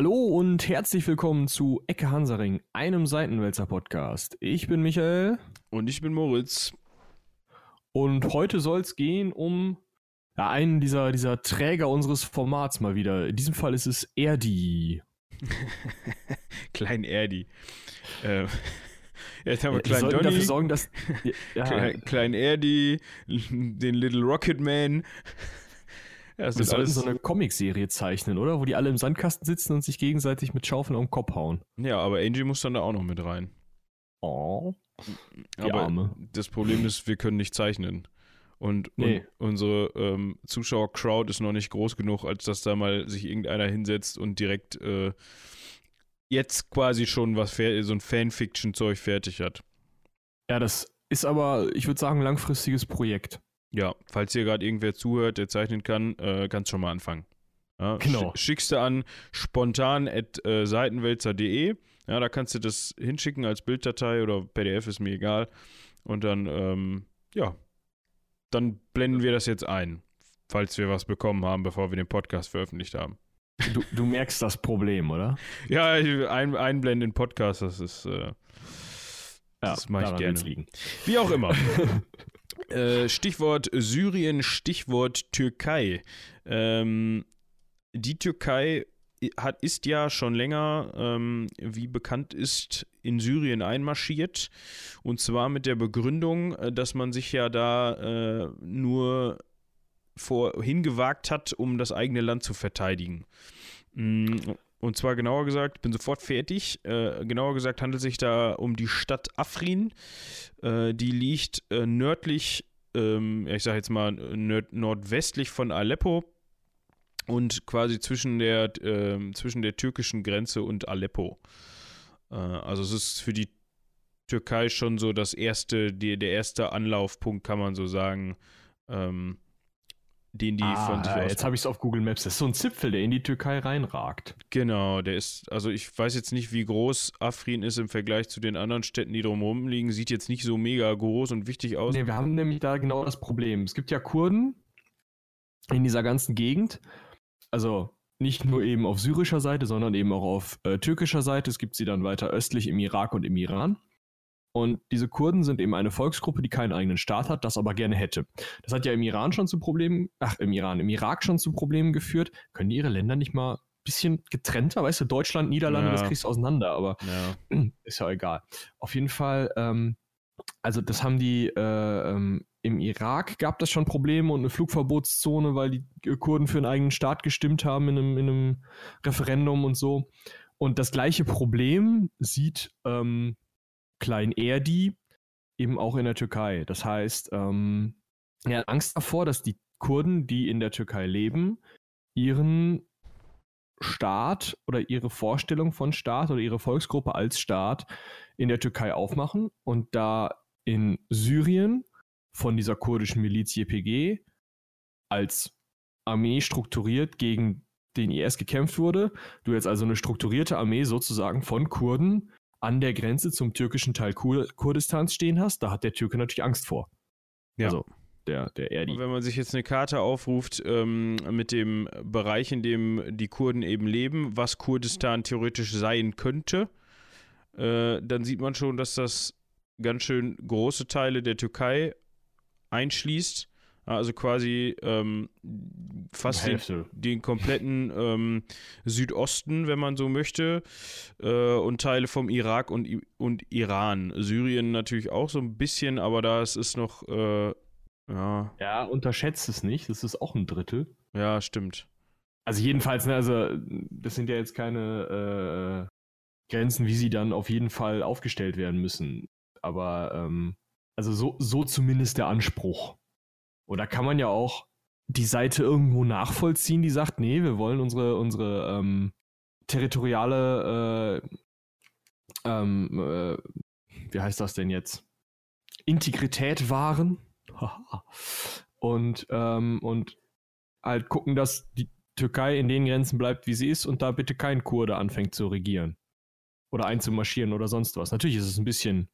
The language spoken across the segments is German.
Hallo und herzlich willkommen zu Ecke Hansaring, einem Seitenwälzer Podcast. Ich bin Michael. Und ich bin Moritz. Und heute soll es gehen um ja, einen dieser, dieser Träger unseres Formats mal wieder. In diesem Fall ist es Erdi. Klein Erdi. Äh, jetzt haben wir Ja, Klein Donny, dafür sorgen, dass. Ja, Klein, Klein Erdi, den Little Rocket Man. Ja, das wir ist sollten alles, so eine Comicserie zeichnen, oder? Wo die alle im Sandkasten sitzen und sich gegenseitig mit Schaufeln am Kopf hauen. ja, aber Angie muss dann da auch noch mit rein. Oh. Die aber Arme. das Problem ist, wir können nicht zeichnen. Und, Nee. und unsere ähm, Zuschauer-Crowd ist noch nicht groß genug, als dass da mal sich irgendeiner hinsetzt und direkt äh, jetzt quasi schon was so ein Fanfiction-Zeug fertig hat. Ja, das ist aber, ich würde sagen, ein langfristiges Projekt. Ja, falls hier gerade irgendwer zuhört, der zeichnen kann, äh, kannst schon mal anfangen. Ja, Genau. sch- Schickst du an spontan at äh. Ja, da kannst du das hinschicken als Bilddatei oder PDF, ist mir egal. Und dann, ähm, ja, dann blenden wir das jetzt ein, falls wir was bekommen haben, bevor wir den Podcast veröffentlicht haben. Du, du merkst das Problem, oder? Ja, ein, einblenden in Podcast, das ist, äh, das mache ich gerne. Wie auch immer. äh, Stichwort Syrien, Stichwort Türkei. Ähm, die Türkei hat, ist ja schon länger, ähm, wie bekannt ist, in Syrien einmarschiert. Und zwar mit der Begründung, äh, dass man sich ja da äh, nur vor, hingewagt hat, um das eigene Land zu verteidigen. Mm, Und zwar genauer gesagt, bin sofort fertig. Äh, genauer gesagt handelt es sich da um die Stadt Afrin. Äh, die liegt äh, nördlich, ähm, ich sage jetzt mal nord nordwestlich von Aleppo und quasi zwischen der, ähm, zwischen der türkischen Grenze und Aleppo. Äh, also es ist für die Türkei schon so das erste, die, der erste Anlaufpunkt, kann man so sagen, ähm, den die ah, von sich jetzt habe ich es auf Google Maps. Das ist so ein Zipfel, der in die Türkei reinragt. Genau, der ist, also ich weiß jetzt nicht, wie groß Afrin ist im Vergleich zu den anderen Städten, die drumherum liegen. Sieht jetzt nicht so mega groß und wichtig aus. Nee, wir haben nämlich da genau das Problem. Es gibt ja Kurden in dieser ganzen Gegend. Also nicht nur eben auf syrischer Seite, sondern eben auch auf äh, türkischer Seite. Es gibt sie dann weiter östlich im Irak und im Iran. Und diese Kurden sind eben eine Volksgruppe, die keinen eigenen Staat hat, das aber gerne hätte. Das hat ja im Iran schon zu Problemen, ach, im Iran, im Irak schon zu Problemen geführt. Können die ihre Länder nicht mal ein bisschen getrennter? Weißt du, Deutschland, Niederlande, Ja. das kriegst du auseinander, aber Ja. ist ja egal. Auf jeden Fall, ähm, also das haben die äh, ähm, im Irak gab das schon Probleme und eine Flugverbotszone, weil die äh, Kurden für einen eigenen Staat gestimmt haben in einem, in einem Referendum und so. Und das gleiche Problem sieht ähm, Klein Erdi eben auch in der Türkei. Das heißt, ähm, er hat Angst davor, dass die Kurden, die in der Türkei leben, ihren Staat oder ihre Vorstellung von Staat oder ihre Volksgruppe als Staat in der Türkei aufmachen und da in Syrien von dieser kurdischen Miliz YPG als Armee strukturiert gegen den IS gekämpft wurde, du jetzt also eine strukturierte Armee sozusagen von Kurden an der Grenze zum türkischen Teil Kur Kurdistans stehen hast, da hat der Türke natürlich Angst vor. Ja. Also der, der Erdi. Und wenn man sich jetzt eine Karte aufruft ähm, mit dem Bereich, in dem die Kurden eben leben, was Kurdistan theoretisch sein könnte, äh, dann sieht man schon, dass das ganz schön große Teile der Türkei einschließt. Also quasi ähm, fast den, den kompletten ähm, Südosten, wenn man so möchte, äh, und Teile vom Irak und, und Iran. Syrien natürlich auch so ein bisschen, aber da ist es noch, äh, ja, Ja, unterschätzt es nicht, das ist auch ein Drittel. ja, stimmt. Also jedenfalls, ne, also das sind ja jetzt keine äh, Grenzen, wie sie dann auf jeden Fall aufgestellt werden müssen. Aber ähm, also so, so zumindest der Anspruch. Oder kann man ja auch die Seite irgendwo nachvollziehen, die sagt, nee, wir wollen unsere, unsere ähm, territoriale, äh, ähm, äh, wie heißt das denn jetzt? Integrität wahren. Und, ähm, und halt gucken, dass die Türkei in den Grenzen bleibt, wie sie ist und da bitte kein Kurde anfängt zu regieren. Oder einzumarschieren oder sonst was. Natürlich ist es ein bisschen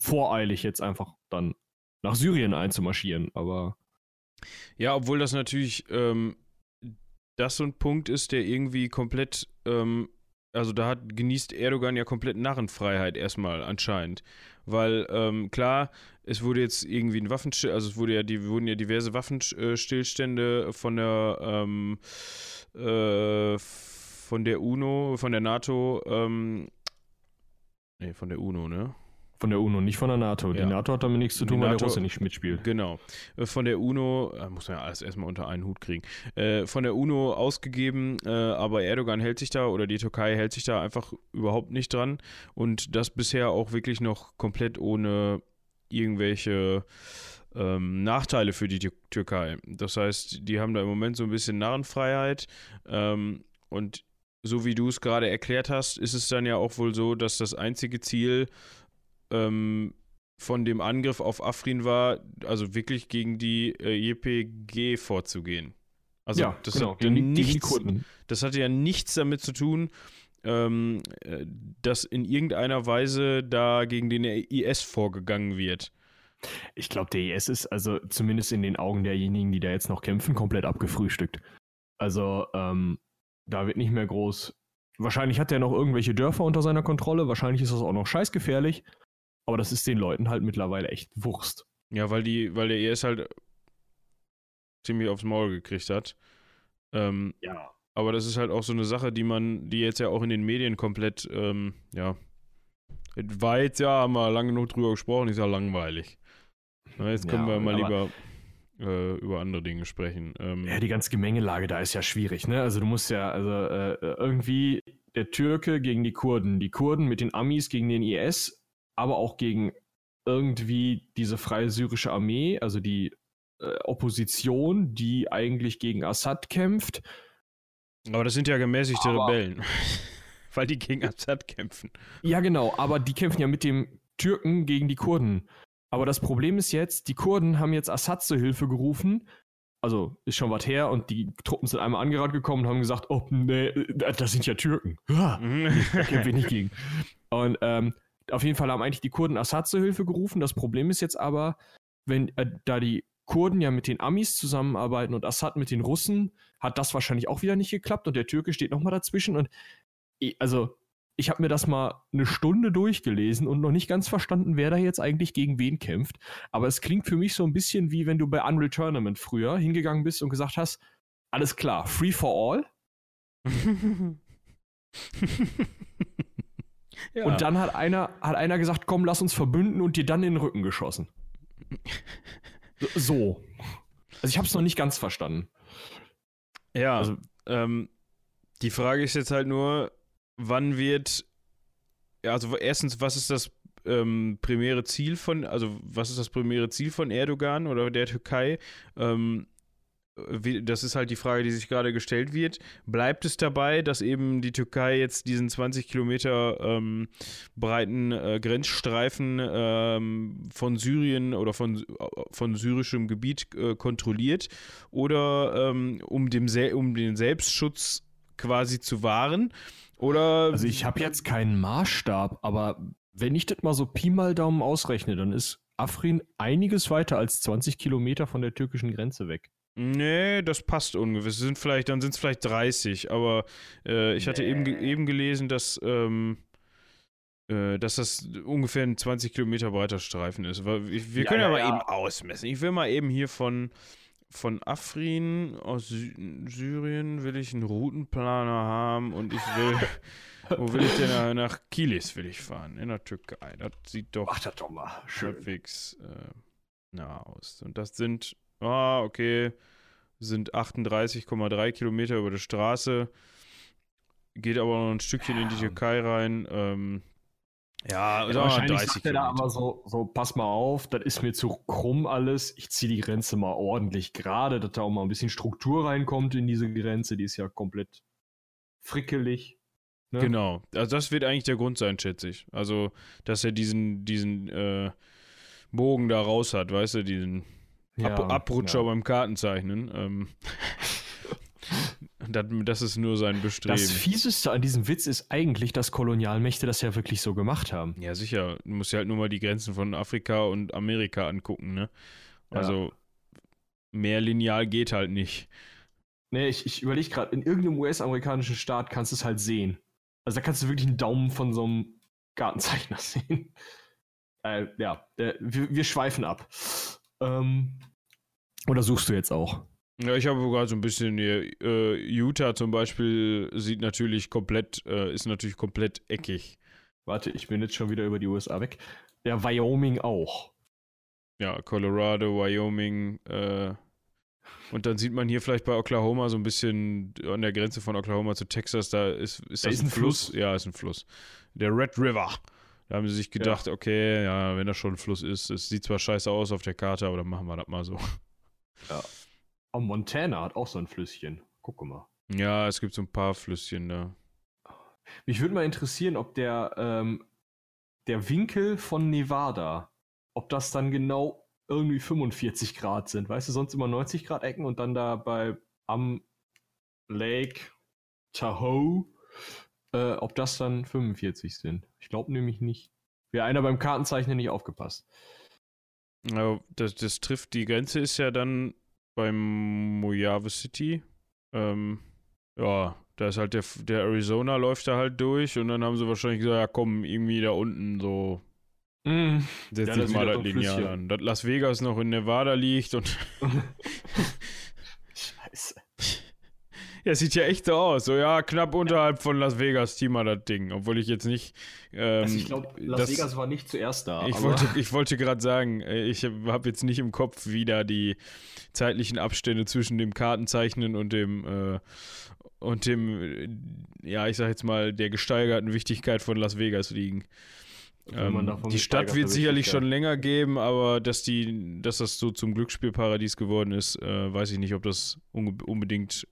voreilig, jetzt einfach dann nach Syrien einzumarschieren, aber Ja, obwohl das natürlich ähm, das so ein Punkt ist, der irgendwie komplett ähm, also da hat, genießt Erdogan ja komplett Narrenfreiheit erstmal anscheinend. Weil, ähm, klar, es wurde jetzt irgendwie ein Waffenstill, also es wurde ja, die wurden ja diverse Waffenstillstände von der ähm, äh, von der UNO, von der NATO, ähm, nee, von der UNO, ne? Von der UNO, nicht von der NATO. Ja. Die NATO hat damit nichts zu Die tun, weil NATO- der Russe nicht mitspielt. Genau. Äh, Von der UNO, äh, muss man ja alles erstmal unter einen Hut kriegen, äh, von der UNO ausgegeben, äh, aber Erdogan hält sich da oder die Türkei hält sich da einfach überhaupt nicht dran und das bisher auch wirklich noch komplett ohne irgendwelche ähm, Nachteile für die Tür Türkei. Das heißt, die haben da im Moment so ein bisschen Narrenfreiheit ähm, und so wie du es gerade erklärt hast, ist es dann ja auch wohl so, dass das einzige Ziel ähm, von dem Angriff auf Afrin war, also wirklich gegen die äh, JPG vorzugehen. Also ja, das, genau, hat die nichts, das hatte ja nichts damit zu tun, ähm, äh, dass in irgendeiner Weise da gegen den IS vorgegangen wird. Ich glaube, der IS ist also zumindest in den Augen derjenigen, die da jetzt noch kämpfen, komplett abgefrühstückt. Also, ähm, da wird nicht mehr groß. Wahrscheinlich hat er noch irgendwelche Dörfer unter seiner Kontrolle, wahrscheinlich ist das auch noch scheißgefährlich, aber das ist den Leuten halt mittlerweile echt Wurst. Ja, weil die, weil der IS halt ziemlich aufs Maul gekriegt hat. Ähm, Ja. Aber das ist halt auch so eine Sache, die man, die jetzt ja auch in den Medien komplett, ähm, ja, war jetzt ja, haben wir lange genug drüber gesprochen, ist ja langweilig. Na, jetzt können Ja, wir mal lieber äh, über andere Dinge sprechen. Ähm, Ja, die ganze Gemengelage da ist ja schwierig, ne? Also du musst ja, also äh, irgendwie der Türke gegen die Kurden, die Kurden mit den Amis gegen den IS, aber auch gegen irgendwie diese freie syrische Armee, also die äh, Opposition, die eigentlich gegen Assad kämpft. aber das sind ja gemäßigte Aber- Rebellen, weil die gegen Assad kämpfen. Ja, genau, aber die kämpfen ja mit dem Türken gegen die Kurden. Aber das Problem ist jetzt, die Kurden haben jetzt Assad zur Hilfe gerufen. Also ist schon was her und die Truppen sind einmal angerannt gekommen und haben gesagt, oh, nee, das sind ja Türken. Da kämpfen wir nicht gegen. Und ähm, auf jeden Fall haben eigentlich die Kurden Assad zur Hilfe gerufen. Das Problem ist jetzt aber, wenn äh, da die Kurden ja mit den Amis zusammenarbeiten und Assad mit den Russen, hat das wahrscheinlich auch wieder nicht geklappt und der Türke steht nochmal dazwischen. Und also, ich habe mir das mal eine Stunde durchgelesen und noch nicht ganz verstanden, wer da jetzt eigentlich gegen wen kämpft. Aber es klingt für mich so ein bisschen wie wenn du bei Unreal Tournament früher hingegangen bist und gesagt hast, alles klar, free for all. ja. Und dann hat einer, hat einer gesagt, komm, lass uns verbünden und dir dann in den Rücken geschossen. So. Also ich habe es noch nicht ganz verstanden. Ja, Also- ähm, die Frage ist jetzt halt nur, wann wird, ja, also erstens, was ist das ähm, primäre Ziel von, also was ist das primäre Ziel von Erdogan oder der Türkei? Ähm, wie, das ist halt die Frage, die sich gerade gestellt wird. Bleibt es dabei, dass eben die Türkei jetzt diesen 20 Kilometer ähm, breiten äh, Grenzstreifen ähm, von Syrien oder von, von syrischem Gebiet äh, kontrolliert? Oder ähm, um, dem um den Selbstschutz quasi zu wahren? Oder Also ich habe jetzt keinen Maßstab, aber wenn ich das mal so Pi mal Daumen ausrechne, dann ist Afrin einiges weiter als 20 Kilometer von der türkischen Grenze weg. Nee, das passt ungefähr. Es sind vielleicht, dann sind es vielleicht 30, aber äh, ich hatte eben, Nee. eben gelesen, dass, ähm, äh, dass das ungefähr ein 20 Kilometer breiter Streifen ist. Ich, wir Ja, können ja, ja, mal ja. eben ausmessen. Ich will mal eben hier von, von Afrin aus Sy Syrien will ich einen Routenplaner haben und ich will, wo will ich denn nach, nach Kilis will ich fahren, in der Türkei. Das sieht doch Ach, das doch mal. halbwegs äh, nah aus. Und das sind, ah, okay, sind 38,3 Kilometer über die Straße. Geht aber noch ein Stückchen in die Ja. Türkei rein. Ähm, ja, Ja, wahrscheinlich 30 sagt er da aber so, so, pass mal auf, das ist mir zu krumm alles. Ich ziehe die Grenze mal ordentlich gerade, dass da auch mal ein bisschen Struktur reinkommt in diese Grenze. Die ist ja komplett frickelig. ne? Genau. Also das wird eigentlich der Grund sein, schätze ich. Also, dass er diesen, diesen äh, Bogen da raus hat, weißt du, diesen Ab Ja, Abrutscher ja. beim Kartenzeichnen. Ähm, das, das ist nur sein Bestreben. Das Fieseste an diesem Witz ist eigentlich, dass Kolonialmächte das ja wirklich so gemacht haben. Ja, sicher. Du musst ja halt nur mal die Grenzen von Afrika und Amerika angucken, ne? Also mehr lineal geht halt nicht. Nee, ich, ich überlege gerade, in irgendeinem US-amerikanischen Staat kannst du es halt sehen. Also da kannst du wirklich einen Daumen von so einem Gartenzeichner sehen. Äh, ja, äh, wir, wir, schweifen ab. Ähm, oder suchst du jetzt auch? Ja, ich habe sogar so ein bisschen hier, äh, Utah zum Beispiel sieht natürlich komplett, äh, ist natürlich komplett eckig. Warte, ich bin jetzt schon wieder über die USA weg. Ja, Wyoming auch. Ja, Colorado, Wyoming, äh, und dann sieht man hier vielleicht bei Oklahoma so ein bisschen an der Grenze von Oklahoma zu Texas, da ist, ist da das ist ein Fluss? Fluss? Ja, ist ein Fluss. Der Red River. Da haben sie sich gedacht, ja. okay, ja, wenn das schon ein Fluss ist, es sieht zwar scheiße aus auf der Karte, aber dann machen wir das mal so. Ja. Oh, Montana hat auch so ein Flüsschen. Guck mal. Ja, es gibt so ein paar Flüsschen da. Mich würde mal interessieren, ob der, ähm, der Winkel von Nevada, ob das dann genau irgendwie 45 Grad sind. Weißt du, sonst immer 90 Grad Ecken und dann da bei am Lake Tahoe, äh, ob das dann 45 sind. Ich glaube nämlich nicht. Wäre einer beim Kartenzeichnen nicht aufgepasst. Ja, das, das trifft, die Grenze ist ja dann beim Mojave City. Ähm, ja, da ist halt der, der Arizona läuft da halt durch und dann haben sie wahrscheinlich gesagt, ja komm, irgendwie da unten so Mm. Setz ja, dich mal das Lineal an. Dass Las Vegas noch in Nevada liegt und. Ja, sieht ja echt so aus. So, ja, knapp unterhalb von Las Vegas Thema das Ding. Obwohl ich jetzt nicht. Ähm, also ich glaube, Las das, Vegas war nicht zuerst da. Ich wollte, ich wollte gerade sagen, äh, ich habe jetzt nicht im Kopf, wie da die zeitlichen Abstände zwischen dem Kartenzeichnen und dem. Äh, und dem, ja, ich sag jetzt mal, der gesteigerten Wichtigkeit von Las Vegas liegen. Ähm, die Stadt wird sicherlich schon länger geben, aber dass, die, dass das so zum Glücksspielparadies geworden ist, äh, weiß ich nicht, ob das unbedingt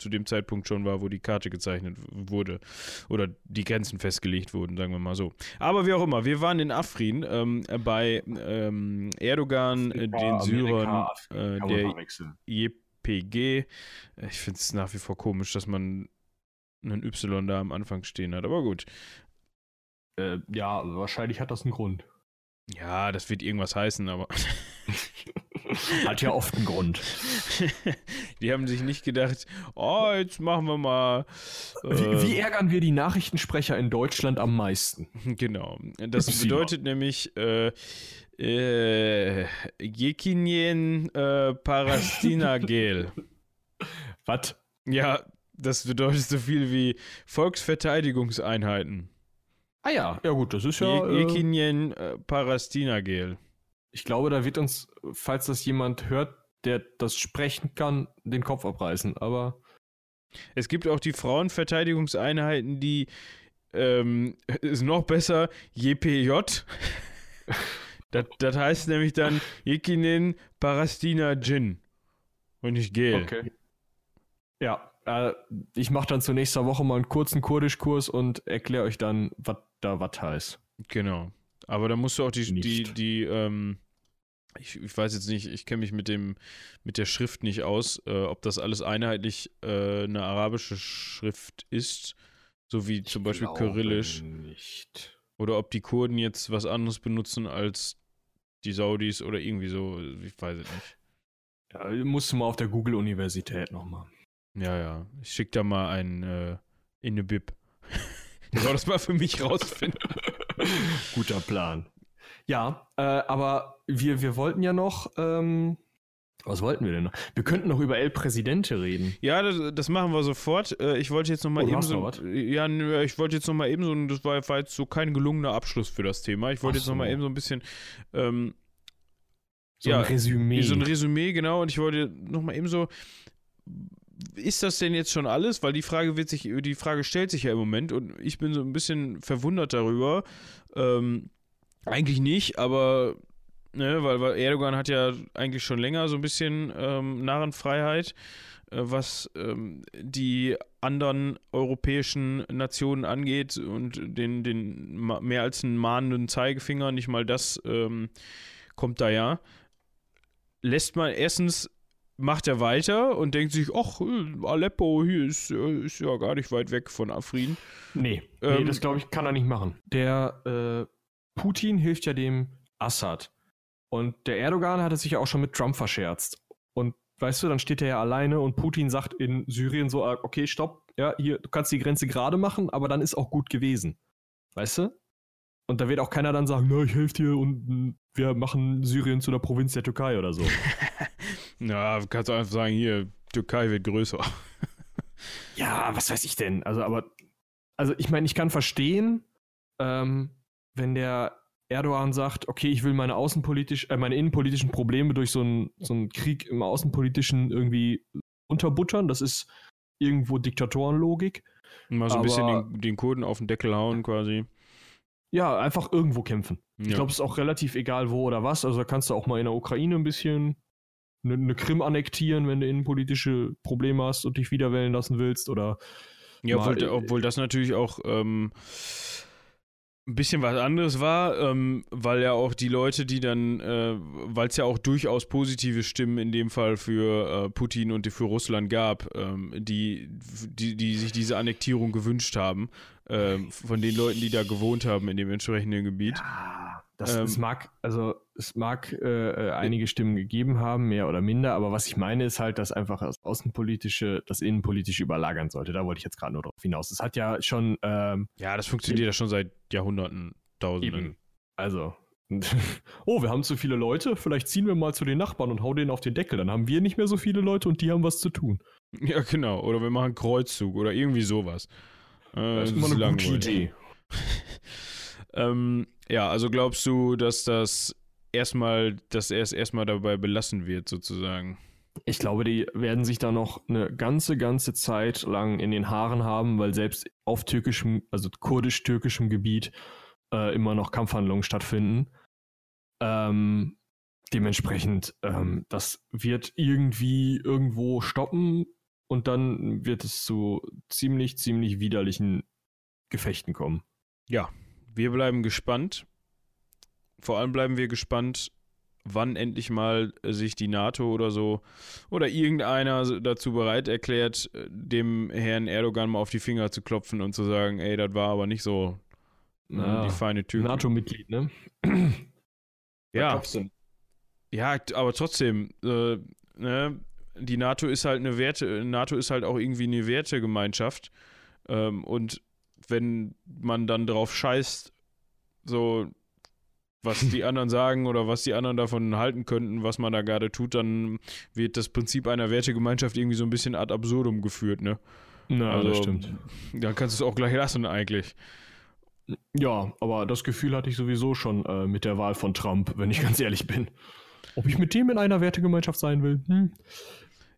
zu dem Zeitpunkt schon war, wo die Karte gezeichnet wurde oder die Grenzen festgelegt wurden, sagen wir mal so. Aber wie auch immer, wir waren in Afrin ähm, bei ähm, Erdogan, äh, den Syrern, äh, der JPG. Ich finde es nach wie vor komisch, dass man einen Y da am Anfang stehen hat, aber gut. Äh, ja, wahrscheinlich hat das einen Grund. Ja, das wird irgendwas heißen, aber. hat ja oft einen Grund. Die haben sich nicht gedacht, oh, jetzt machen wir mal. Äh, wie, wie, ärgern wir die Nachrichtensprecher in Deutschland am meisten? Genau. Das bedeutet nämlich äh, äh, Jekinien äh, Parastinagel. Was? Ja, das bedeutet so viel wie Volksverteidigungseinheiten. Ah ja, ja gut, das ist ja. Jekinien äh, Parastinagel. Ich glaube, da wird uns, falls das jemand hört, der das sprechen kann, den Kopf abreißen, aber. Es gibt auch die Frauenverteidigungseinheiten, die ähm, ist noch besser, JPJ. das, das heißt nämlich dann Jekinin Parastina Jin. Und nicht Gel. Okay. Ja, äh, ich mache dann zur nächsten Woche mal einen kurzen Kurdischkurs und erkläre euch dann, was da was heißt. Genau. Aber da musst du auch die, nicht. die, die, ähm, ich, ich, weiß jetzt nicht, ich kenne mich mit dem, mit der Schrift nicht aus, äh, ob das alles einheitlich äh, eine arabische Schrift ist, so wie zum Beispiel Kyrillisch. Nicht. Oder ob die Kurden jetzt was anderes benutzen als die Saudis oder irgendwie so, ich weiß es nicht. Ja, musst du mal auf der Google-Universität nochmal. Ja, ja. Ich schick da mal einen äh, in eine Bib. Der soll das mal für mich rausfinden. Guter Plan. Ja, äh, aber wir, wir wollten ja noch. Ähm, was wollten wir denn noch? Wir könnten noch über El Presidente reden. Ja, das, das machen wir sofort. Äh, ich wollte jetzt noch mal oh, eben so. Ja, ich wollte jetzt noch mal eben so. Das war, war, jetzt so kein gelungener Abschluss für das Thema. Ich wollte jetzt so. noch mal eben so ein bisschen. Ähm, so ja, ein Resümee. So ein Resümee, genau. Und ich wollte noch mal eben so ist das denn jetzt schon alles? Weil die Frage wird sich, die Frage stellt sich ja im Moment und ich bin so ein bisschen verwundert darüber. Ähm, eigentlich nicht, aber ne, weil, weil, Erdogan hat ja eigentlich schon länger so ein bisschen ähm, Narrenfreiheit, äh, was ähm, die anderen europäischen Nationen angeht und den, den mehr als einen mahnenden Zeigefinger, nicht mal das ähm, kommt da ja. Lässt man erstens macht er weiter und denkt sich, ach, Aleppo hier ist, äh, ist ja gar nicht weit weg von Afrin. Nee, ähm, nee das glaube ich, kann er nicht machen. Der äh, Putin hilft ja dem Assad. Und der Erdogan hatte sich ja auch schon mit Trump verscherzt. Und weißt du, dann steht er ja alleine und Putin sagt in Syrien so, ah, okay, stopp, ja, hier, du kannst die Grenze gerade machen, aber dann ist auch gut gewesen. Weißt du? Und da wird auch keiner dann sagen, na, ich helfe dir und mm, wir machen Syrien zu der Provinz der Türkei oder so. ja, kannst du einfach sagen, hier, Türkei wird größer. ja, was weiß ich denn? Also, aber, also ich meine, ich kann verstehen, ähm, wenn der Erdogan sagt, okay, ich will meine außenpolitisch, äh, meine innenpolitischen Probleme durch so einen so einen Krieg im außenpolitischen irgendwie unterbuttern. Das ist irgendwo Diktatorenlogik. Mal so ein bisschen den, den Kurden auf den Deckel hauen quasi. Ja, einfach irgendwo kämpfen. Ja. Ich glaube, es ist auch relativ egal, wo oder was. Also da kannst du auch mal in der Ukraine ein bisschen eine, eine Krim annektieren, wenn du innenpolitische Probleme hast und dich wiederwählen lassen willst. Oder ja, obwohl, obwohl das natürlich auch ähm, ein bisschen was anderes war, ähm, weil ja auch die Leute, die dann, äh, weil es ja auch durchaus positive Stimmen in dem Fall für äh, Putin und für Russland gab, ähm, die, die, die sich diese Annektierung gewünscht haben, äh, von den Leuten, die da gewohnt haben in dem entsprechenden Gebiet. Ja, das, ähm, es mag, also es mag äh, äh, einige Stimmen gegeben haben, mehr oder minder, aber was ich meine ist halt, dass einfach das Außenpolitische das Innenpolitische überlagern sollte. Da wollte ich jetzt gerade nur darauf hinaus. Es hat ja schon. Ähm, ja, das funktioniert ja schon seit Jahrhunderten, Tausenden. Eben. Also, oh, wir haben zu viele Leute, vielleicht ziehen wir mal zu den Nachbarn und hauen denen auf den Deckel. Dann haben wir nicht mehr so viele Leute und die haben was zu tun. Ja, genau. Oder wir machen Kreuzzug oder irgendwie sowas. Äh, das ist immer eine gute Idee. ähm, ja, also glaubst du, dass das erstmal, dass er es erstmal dabei belassen wird, sozusagen? Ich glaube, die werden sich da noch eine ganze, ganze Zeit lang in den Haaren haben, weil selbst auf türkischem, also kurdisch-türkischem Gebiet äh, immer noch Kampfhandlungen stattfinden. Ähm, dementsprechend, ähm, das wird irgendwie irgendwo stoppen und dann wird es zu ziemlich, ziemlich widerlichen Gefechten kommen. Ja, wir bleiben gespannt. Vor allem bleiben wir gespannt, wann endlich mal sich die NATO oder so oder irgendeiner dazu bereit erklärt, dem Herrn Erdogan mal auf die Finger zu klopfen und zu sagen, ey, das war aber nicht so Na, die feine Tür. NATO-Mitglied, ne? ja. Ja, aber trotzdem, äh, ne, die NATO ist halt eine Werte, NATO ist halt auch irgendwie eine Wertegemeinschaft. Ähm, und wenn man dann drauf scheißt, so was die anderen sagen oder was die anderen davon halten könnten, was man da gerade tut, dann wird das Prinzip einer Wertegemeinschaft irgendwie so ein bisschen ad absurdum geführt, ne? Na, also, das stimmt. Dann kannst du es auch gleich lassen, eigentlich. Ja, aber das Gefühl hatte ich sowieso schon äh, mit der Wahl von Trump, wenn ich ganz ehrlich bin. Ob ich mit dem in einer Wertegemeinschaft sein will? Hm.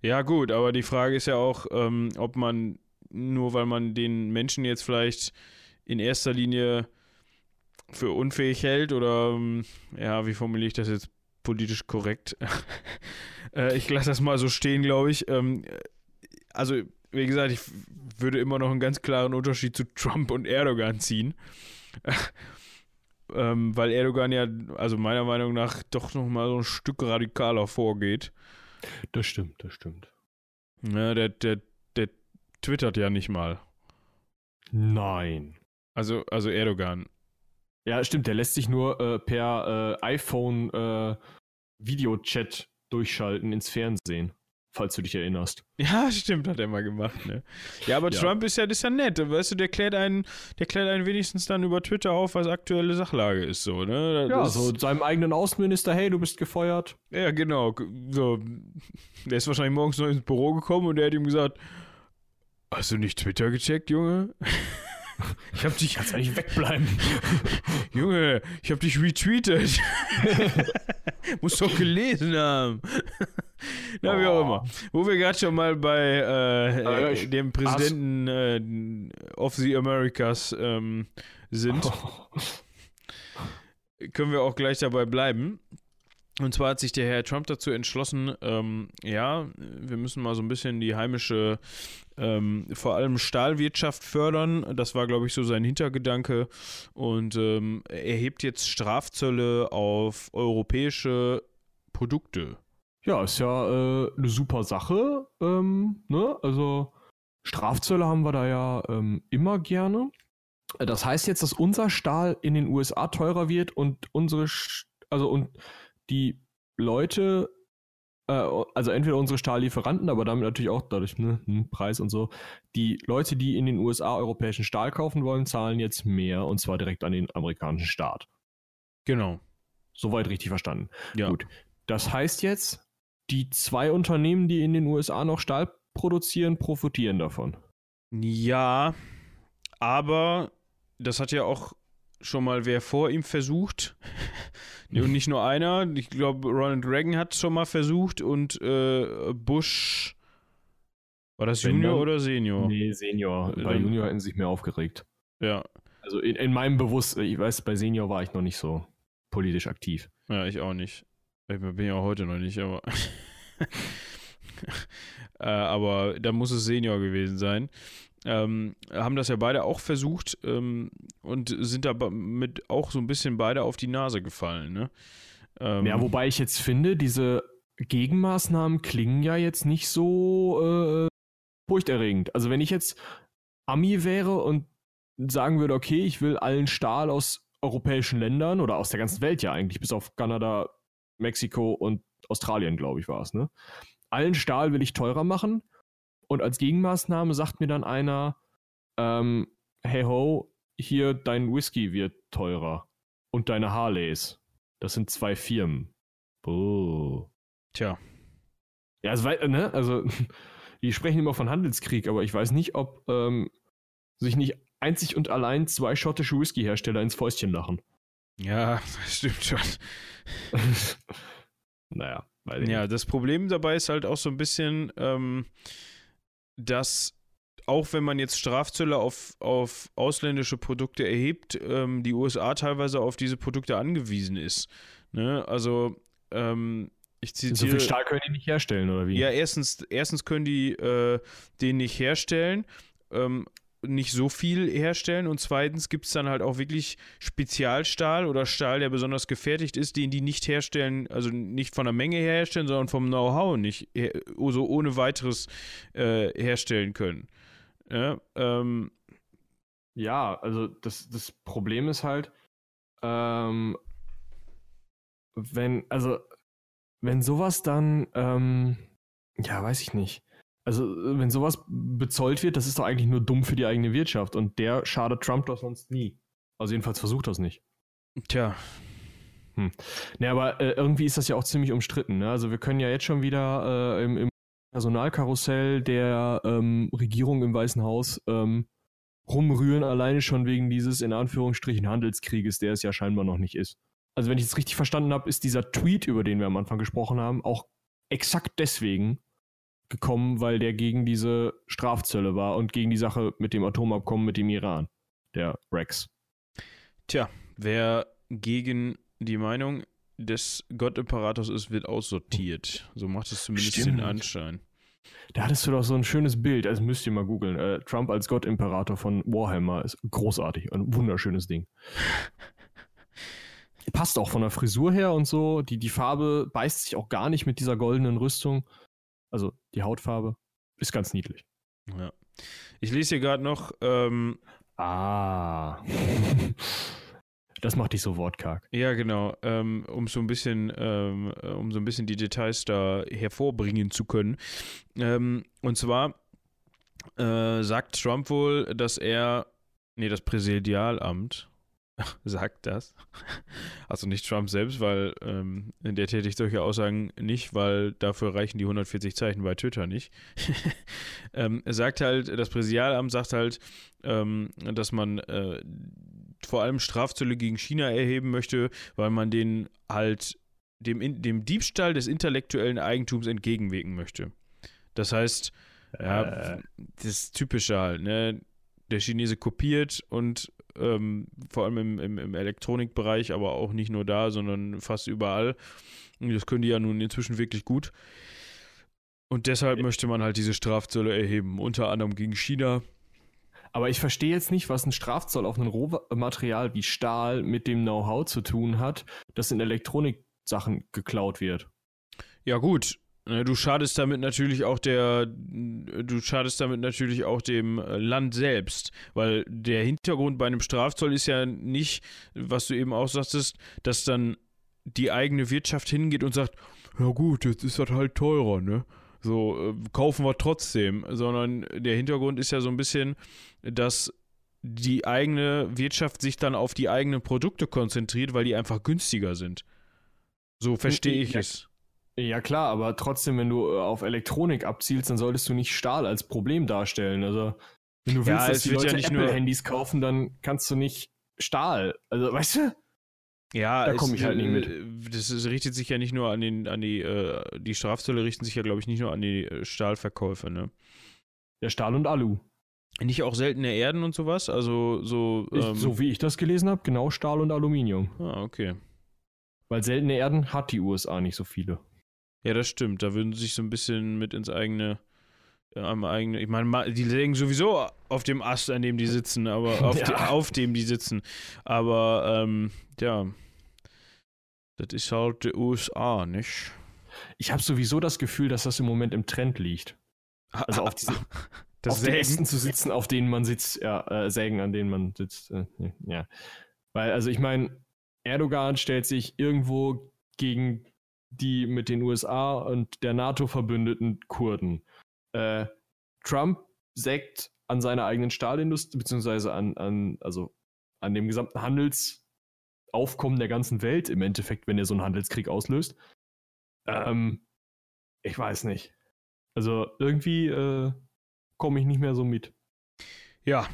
Ja, gut, aber die Frage ist ja auch, ähm, ob man nur weil man den Menschen jetzt vielleicht in erster Linie für unfähig hält oder ähm, ja, wie formuliere ich das jetzt politisch korrekt? äh, ich lasse das mal so stehen, glaube ich. Ähm, also, wie gesagt, ich würde immer noch einen ganz klaren Unterschied zu Trump und Erdogan ziehen. ähm, weil Erdogan ja, also meiner Meinung nach, doch noch mal so ein Stück radikaler vorgeht. Das stimmt, das stimmt. Ja, der, der twittert ja nicht mal. Nein. Also, also Erdogan. Ja, stimmt, der lässt sich nur äh, per äh, iPhone äh, Videochat durchschalten ins Fernsehen, falls du dich erinnerst. Ja, stimmt, hat er mal gemacht, ne? Ja, aber ja. Trump ist ja, ist ja nett, weißt du, der klärt einen, der klärt einen wenigstens dann über Twitter auf, was aktuelle Sachlage ist, so, ne? Das ja, so seinem eigenen Außenminister, hey, du bist gefeuert. Ja, genau. So, der ist wahrscheinlich morgens noch ins Büro gekommen und der hat ihm gesagt, hast du nicht Twitter gecheckt, Junge? Ich hab dich. Kannst eigentlich wegbleiben. Junge, ich hab dich retweetet. Muss doch gelesen haben. Na, wie auch oh. immer. Wo wir gerade schon mal bei äh, ja, ich, dem Präsidenten äh, of the Americas ähm, sind, oh. können wir auch gleich dabei bleiben. Und zwar hat sich der Herr Trump dazu entschlossen, ähm, ja, wir müssen mal so ein bisschen die heimische, ähm, vor allem Stahlwirtschaft fördern. Das war, glaube ich, so sein Hintergedanke. Und ähm, er hebt jetzt Strafzölle auf europäische Produkte. Ja, ist ja äh, eine super Sache. Ähm, ne? Also Strafzölle haben wir da ja ähm, immer gerne. Das heißt jetzt, dass unser Stahl in den USA teurer wird und unsere, Sch also und die Leute äh, also entweder unsere Stahllieferanten, aber damit natürlich auch dadurch ne, Preis und so. Die Leute, die in den USA europäischen Stahl kaufen wollen, zahlen jetzt mehr und zwar direkt an den amerikanischen Staat. Genau. Soweit richtig verstanden. Ja. Gut. Das heißt jetzt, die zwei Unternehmen, die in den USA noch Stahl produzieren, profitieren davon. Ja, aber das hat ja auch schon mal wer vor ihm versucht. und nicht nur einer. Ich glaube, Ronald Reagan hat es schon mal versucht und äh, Bush. War das Wenn Junior oder Senior? Nee, Senior. Bei Ähm, Junior hätten sie sich mehr aufgeregt. Ja. Also in, in meinem Bewusstsein, ich weiß, bei Senior war ich noch nicht so politisch aktiv. Ja, ich auch nicht. Ich bin ja auch heute noch nicht, aber. äh, aber da muss es Senior gewesen sein. Ähm, haben das ja beide auch versucht ähm, und sind da mit auch so ein bisschen beide auf die Nase gefallen. Ne? Ähm, Ja, wobei ich jetzt finde, diese Gegenmaßnahmen klingen ja jetzt nicht so äh, furchterregend. Also wenn ich jetzt Ami wäre und sagen würde, okay, ich will allen Stahl aus europäischen Ländern oder aus der ganzen Welt ja eigentlich, bis auf Kanada, Mexiko und Australien, glaube ich, war es, ne? Allen Stahl will ich teurer machen und als Gegenmaßnahme sagt mir dann einer, ähm, hey ho, hier dein Whisky wird teurer und deine Harleys. Das sind zwei Firmen. Oh. Tja, Ja, also, ne? also die sprechen immer von Handelskrieg, aber ich weiß nicht, ob ähm, sich nicht einzig und allein zwei schottische Whisky-Hersteller ins Fäustchen lachen. ja, das stimmt schon. naja, weil Ja, das Problem dabei ist halt auch so ein bisschen, ähm, dass auch wenn man jetzt Strafzölle auf, auf ausländische Produkte erhebt, ähm, die USA teilweise auf diese Produkte angewiesen ist. Ne? Also, ähm, ich so zitiere. viel Stahl können die nicht herstellen, oder wie? Ja, erstens, erstens können die äh, den nicht herstellen, ähm, nicht so viel herstellen und zweitens gibt es dann halt auch wirklich Spezialstahl oder Stahl, der besonders gefertigt ist, den die nicht herstellen, also nicht von der Menge her herstellen, sondern vom Know-how nicht so ohne weiteres äh, herstellen können. Ja, ähm, Ja, also das, das Problem ist halt, ähm, wenn, also, wenn sowas dann, ähm, ja, weiß ich nicht. Also, wenn sowas bezollt wird, das ist doch eigentlich nur dumm für die eigene Wirtschaft und der schadet Trump doch sonst nie. Also, jedenfalls versucht das nicht. tja, Ne, aber äh, irgendwie ist das ja auch ziemlich umstritten. Ne? Also, wir können ja jetzt schon wieder äh, im, im Personalkarussell der ähm, Regierung im Weißen Haus ähm, rumrühren, alleine schon wegen dieses in Anführungsstrichen Handelskrieges, der es ja scheinbar noch nicht ist. Also, wenn ich es richtig verstanden habe, ist dieser Tweet, über den wir am Anfang gesprochen haben, auch exakt deswegen gekommen, weil der gegen diese Strafzölle war und gegen die Sache mit dem Atomabkommen mit dem Iran, der Rex. tja, wer gegen die Meinung des Gottimperators ist, wird aussortiert. So macht es zumindest Stimmt. den Anschein. Da hattest du doch so ein schönes Bild, das müsst ihr mal googeln. Äh, Trump als Gottimperator von Warhammer ist großartig, ein wunderschönes Ding. Passt auch von der Frisur her und so. Die, die Farbe beißt sich auch gar nicht mit dieser goldenen Rüstung. Also die Hautfarbe. Ist ganz niedlich. Ja. Ich lese hier gerade noch, ähm, Ah. Das macht dich so wortkarg. ja genau, ähm, um so ein bisschen, ähm, äh, um so ein bisschen die Details da hervorbringen zu können. Ähm, und zwar äh, sagt Trump wohl, dass er, nee, das Präsidialamt sagt das. Also nicht Trump selbst, weil ähm, der tätigt solche Aussagen nicht, weil dafür reichen die 140 Zeichen bei Twitter nicht. ähm, er sagt halt, das Präsidialamt sagt halt, ähm, dass man äh, vor allem Strafzölle gegen China erheben möchte, weil man den halt dem, dem Diebstahl des intellektuellen Eigentums entgegenwirken möchte. Das heißt, ja, Äh. das Typische halt, ne? Der Chinese kopiert und ähm, vor allem im, im, im Elektronikbereich, aber auch nicht nur da, sondern fast überall. Und das können die ja nun inzwischen wirklich gut. Und deshalb möchte man halt diese Strafzölle erheben, unter anderem gegen China. Aber ich verstehe jetzt nicht, was ein Strafzoll auf ein Rohmaterial wie Stahl mit dem Know-how zu tun hat, das in Elektroniksachen geklaut wird. Ja, gut. Ne, Du schadest damit natürlich auch der, du schadest damit natürlich auch dem äh, Land selbst, weil der Hintergrund bei einem Strafzoll ist ja nicht, was du eben auch sagtest, dass dann die eigene Wirtschaft hingeht und sagt, ja gut, jetzt ist das halt teurer, ne? So, äh, kaufen wir trotzdem. Sondern der Hintergrund ist ja so ein bisschen, dass die eigene Wirtschaft sich dann auf die eigenen Produkte konzentriert, weil die einfach günstiger sind. So verstehe ich Ja. es. Ja klar, aber trotzdem, wenn du äh, auf Elektronik abzielst, dann solltest du nicht Stahl als Problem darstellen. Also wenn du willst, Ja, dass die wird ja Leute nicht nur- Apple-Handys kaufen, dann kannst du nicht Stahl. Also weißt du? Ja, Da es- komm ich halt nicht mit. äh, Das richtet sich ja nicht nur an den, an die, äh, die Strafzölle richten sich ja, glaube ich, nicht nur an die äh, Stahlverkäufe, ne? Ja, Stahl und Alu. Nicht auch seltene Erden und sowas? Also so. Ich, Ähm, so wie ich das gelesen habe, genau Stahl und Aluminium. Ah, okay. Weil seltene Erden hat die USA nicht so viele. Ja, das stimmt. Da würden sie sich so ein bisschen mit ins eigene, äh, am eigene. Ich meine, die legen sowieso auf dem Ast, an dem die sitzen, aber auf, Ja. de, auf dem die sitzen. Aber ähm, ja, das ist halt die USA, nicht? Ich habe sowieso das Gefühl, dass das im Moment im Trend liegt. Also auf diese- das auf den Sägen. Ästen zu sitzen, auf denen man sitzt, ja, äh, Sägen, an denen man sitzt. Äh, ja. Weil, also ich meine, Erdogan stellt sich irgendwo gegen die mit den USA und der NATO verbündeten Kurden. Äh, Trump sägt an seiner eigenen Stahlindustrie, beziehungsweise an, an, also an dem gesamten Handelsaufkommen der ganzen Welt im Endeffekt, wenn er so einen Handelskrieg auslöst. Ähm, ich weiß nicht. Also irgendwie äh, komme ich nicht mehr so mit. Ja,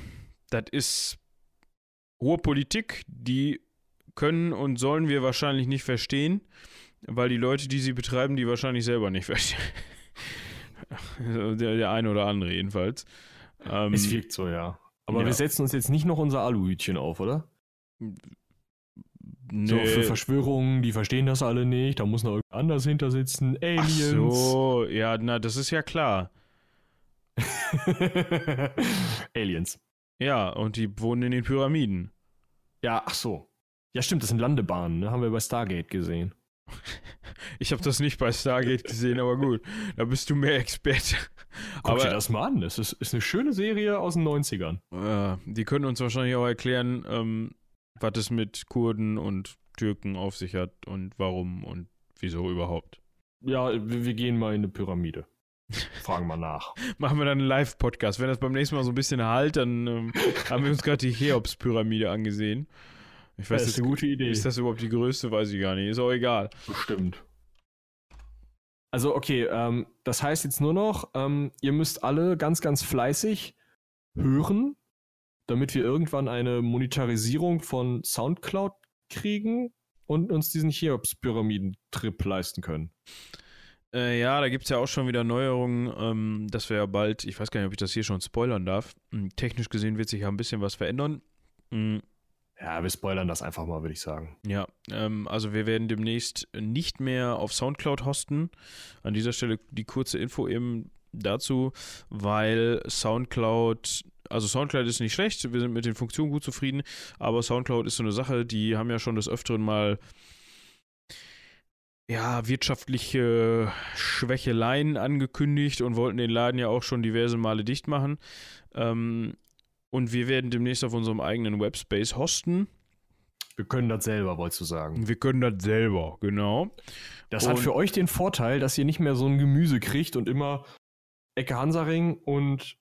das ist hohe Politik, die können und sollen wir wahrscheinlich nicht verstehen, weil die Leute, die sie betreiben, die wahrscheinlich selber nicht verstehen. Also der, der eine oder andere jedenfalls. Ähm, Es wirkt so, ja. Aber ja. wir setzen uns jetzt nicht noch unser Aluhütchen auf, oder? nee. So für Verschwörungen, die verstehen das alle nicht, da muss noch irgendwas anders hinter sitzen. Ach Aliens. so, ja, na, das ist ja klar. Aliens. Ja, und die wohnen in den Pyramiden. Ja, ach so. Ja, stimmt, das sind Landebahnen, ne? Haben wir bei Stargate gesehen. Ich habe das nicht bei Stargate gesehen, aber gut, da bist du mehr Experte. Guck aber dir das mal an. Das ist, ist eine schöne Serie aus den 90ern. äh, die können uns wahrscheinlich auch erklären, ähm, was es mit Kurden und Türken auf sich hat und warum und wieso überhaupt. Ja, wir, wir gehen mal in eine Pyramide. Fragen mal nach. Machen wir dann einen Live-Podcast. Wenn das beim nächsten Mal so ein bisschen halt, dann ähm, haben wir uns gerade die Cheops-Pyramide angesehen. Ich weiß das ist jetzt, eine gute Idee. ist das überhaupt die größte? Weiß ich gar nicht. Ist auch egal. Bestimmt. Also, okay, ähm, das heißt jetzt nur noch, ähm, ihr müsst alle ganz, ganz fleißig hören, damit wir irgendwann eine Monetarisierung von Soundcloud kriegen und uns diesen Cheops-Pyramiden-Trip leisten können. Äh, ja, da gibt es ja auch schon wieder Neuerungen, ähm, dass wir ja bald, ich weiß gar nicht, ob ich das hier schon spoilern darf. Hm, Technisch gesehen wird sich ja ein bisschen was verändern. Hm, Ja, wir spoilern das einfach mal, würde ich sagen. Ja, ähm, also wir werden demnächst nicht mehr auf Soundcloud hosten. An dieser Stelle die kurze Info eben dazu, weil Soundcloud, also Soundcloud ist nicht schlecht, wir sind mit den Funktionen gut zufrieden, aber Soundcloud ist so eine Sache, die haben ja schon des Öfteren mal ja, wirtschaftliche Schwächeleien angekündigt und wollten den Laden ja auch schon diverse Male dicht machen. Ähm, und wir werden demnächst auf unserem eigenen Webspace hosten. Wir können das selber, wolltest du sagen. Wir können das selber, genau. Das hat Und- für euch den Vorteil, dass ihr nicht mehr so ein Gemüse kriegt und immer Ecke Hansaring und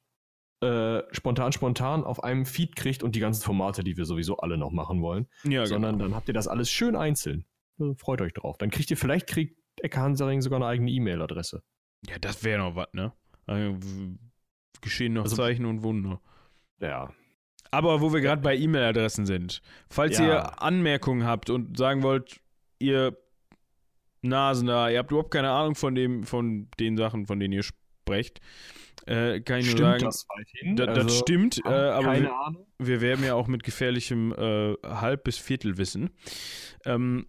äh, spontan spontan auf einem Feed kriegt und die ganzen Formate, die wir sowieso alle noch machen wollen, Ja, sondern dann habt ihr das alles schön einzeln. Also freut euch drauf. Dann kriegt ihr vielleicht kriegt Ecke Hansaring sogar eine eigene E-Mail-Adresse. Ja, das wäre noch was, ne? Also, geschehen noch Also- Zeichen und Wunder. Ja. Aber wo wir gerade bei E-Mail-Adressen sind, falls Ja. ihr Anmerkungen habt und sagen wollt, ihr Nasen da, ihr habt überhaupt keine Ahnung von dem, von den Sachen, von denen ihr sprecht, äh, kann ich nur sagen, weithin? da, das Also, stimmt, äh, aber keine wir, Ahnung. wir werben ja auch mit gefährlichem äh, Halb- bis Viertelwissen. Ähm,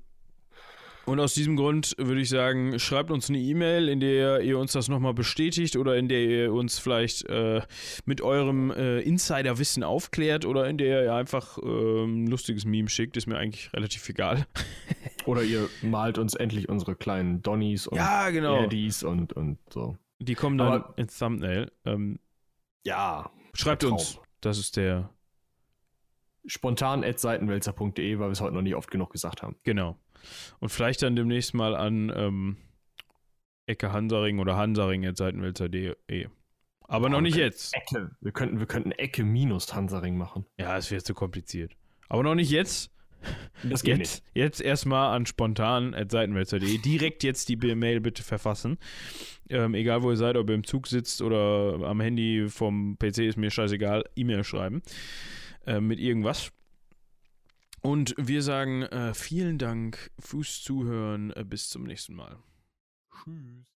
und aus diesem Grund würde ich sagen, schreibt uns eine E-Mail, in der ihr uns das nochmal bestätigt oder in der ihr uns vielleicht äh, mit eurem äh, Insiderwissen aufklärt oder in der ihr einfach äh, ein lustiges Meme schickt. Ist mir eigentlich relativ egal. Oder ihr malt uns endlich unsere kleinen Donnies und Ja, genau. Erdies und, und so. Die kommen dann Aber- ins Thumbnail. Ähm, Ja. schreibt uns. Das ist der, Spontan.seitenwälzer.de, weil wir es heute noch nicht oft genug gesagt haben. genau. Und vielleicht dann demnächst mal an ähm, Ecke Hansaring oder Hansaring at seitenwälzer.de. Aber noch nicht jetzt. Ecke. Wir könnten, wir könnten Ecke minus Hansaring machen. Ja, es wäre zu kompliziert. Aber noch nicht jetzt. Das geht Jetzt, jetzt erstmal an spontan at seitenwälzer.de. Direkt jetzt die Mail bitte verfassen. Ähm, egal wo ihr seid, ob ihr im Zug sitzt oder am Handy vom PC, ist mir scheißegal. E-Mail schreiben. Äh, mit irgendwas. Und wir sagen äh, vielen Dank fürs Zuhören. Äh, bis zum nächsten Mal. Tschüss.